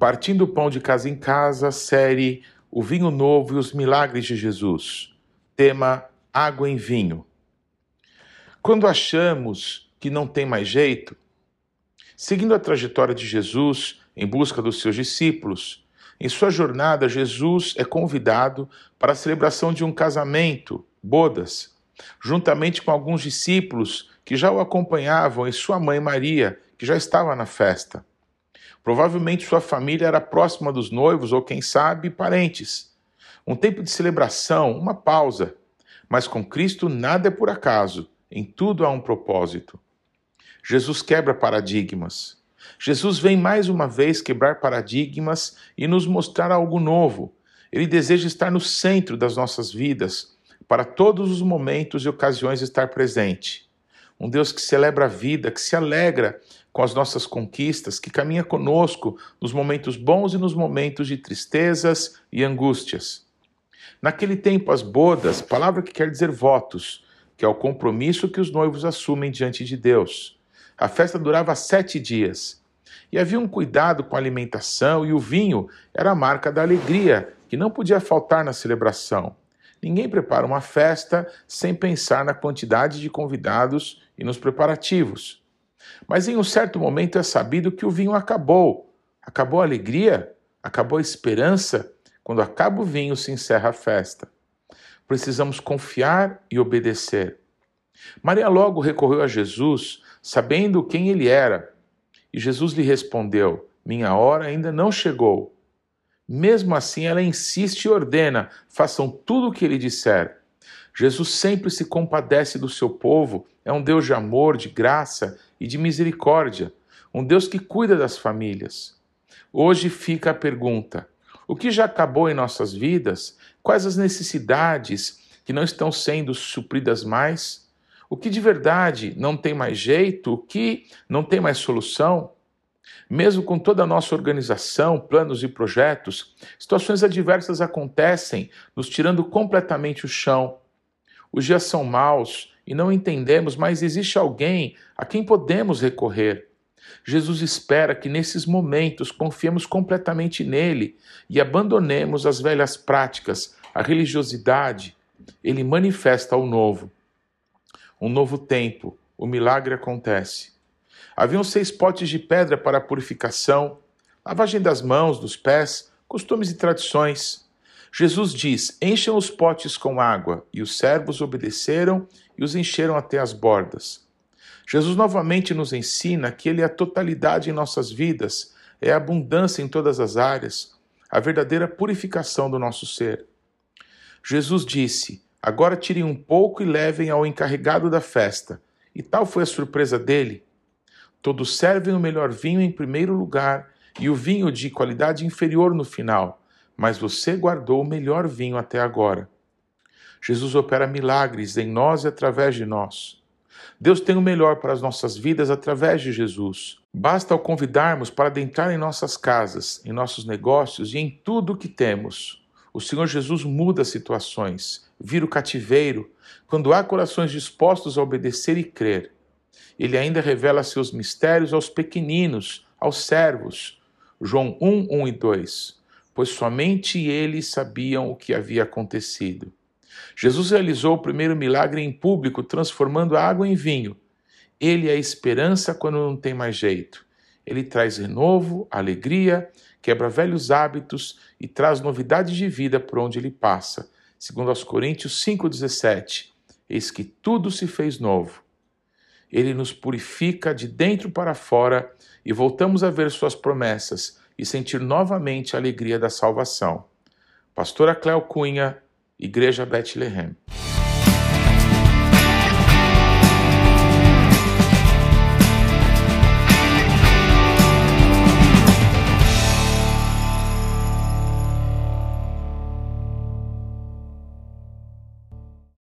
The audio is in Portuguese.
Partindo o pão de casa em casa, série O Vinho Novo e os Milagres de Jesus. Tema Água em Vinho. Quando achamos que não tem mais jeito, seguindo a trajetória de Jesus em busca dos seus discípulos, em sua jornada, Jesus é convidado para a celebração de um casamento, bodas, juntamente com alguns discípulos que já o acompanhavam e sua mãe Maria, que já estava na festa. Provavelmente sua família era próxima dos noivos ou, quem sabe, parentes. Um tempo de celebração, uma pausa. Mas com Cristo nada é por acaso, em tudo há um propósito. Jesus quebra paradigmas. Jesus vem mais uma vez quebrar paradigmas e nos mostrar algo novo. Ele deseja estar no centro das nossas vidas, para todos os momentos e ocasiões estar presente. Um Deus que celebra a vida, que se alegra com as nossas conquistas, que caminha conosco nos momentos bons e nos momentos de tristezas e angústias. Naquele tempo, as bodas, palavra que quer dizer votos, que é o compromisso que os noivos assumem diante de Deus. A festa durava sete dias e havia um cuidado com a alimentação, e o vinho era a marca da alegria, que não podia faltar na celebração. Ninguém prepara uma festa sem pensar na quantidade de convidados e nos preparativos. Mas em um certo momento é sabido que o vinho acabou. Acabou a alegria, acabou a esperança. Quando acaba o vinho, se encerra a festa. Precisamos confiar e obedecer. Maria logo recorreu a Jesus, sabendo quem ele era. E Jesus lhe respondeu: Minha hora ainda não chegou. Mesmo assim, ela insiste e ordena: façam tudo o que ele disser. Jesus sempre se compadece do seu povo, é um Deus de amor, de graça e de misericórdia, um Deus que cuida das famílias. Hoje fica a pergunta: o que já acabou em nossas vidas? Quais as necessidades que não estão sendo supridas mais? O que de verdade não tem mais jeito? O que não tem mais solução? Mesmo com toda a nossa organização, planos e projetos, situações adversas acontecem, nos tirando completamente o chão. Os dias são maus e não entendemos, mas existe alguém a quem podemos recorrer. Jesus espera que nesses momentos confiemos completamente nele e abandonemos as velhas práticas, a religiosidade. Ele manifesta o novo. Um novo tempo, o milagre acontece. Haviam seis potes de pedra para a purificação, lavagem das mãos, dos pés, costumes e tradições. Jesus diz: Encham os potes com água, e os servos obedeceram e os encheram até as bordas. Jesus novamente nos ensina que Ele é a totalidade em nossas vidas, é a abundância em todas as áreas, a verdadeira purificação do nosso ser. Jesus disse: Agora tirem um pouco e levem ao encarregado da festa. E tal foi a surpresa dele. Todos servem o melhor vinho em primeiro lugar e o vinho de qualidade inferior no final mas você guardou o melhor vinho até agora. Jesus opera milagres em nós e através de nós. Deus tem o melhor para as nossas vidas através de Jesus. Basta o convidarmos para adentrar em nossas casas, em nossos negócios e em tudo o que temos. O Senhor Jesus muda situações, vira o cativeiro, quando há corações dispostos a obedecer e crer. Ele ainda revela seus mistérios aos pequeninos, aos servos. João 1, 1 e 2 pois somente eles sabiam o que havia acontecido. Jesus realizou o primeiro milagre em público, transformando água em vinho. Ele é esperança quando não tem mais jeito. Ele traz renovo, alegria, quebra velhos hábitos e traz novidade de vida por onde ele passa. Segundo aos Coríntios 5:17. Eis que tudo se fez novo. Ele nos purifica de dentro para fora e voltamos a ver suas promessas e sentir novamente a alegria da salvação. Pastora Cléo Cunha, Igreja Bethlehem.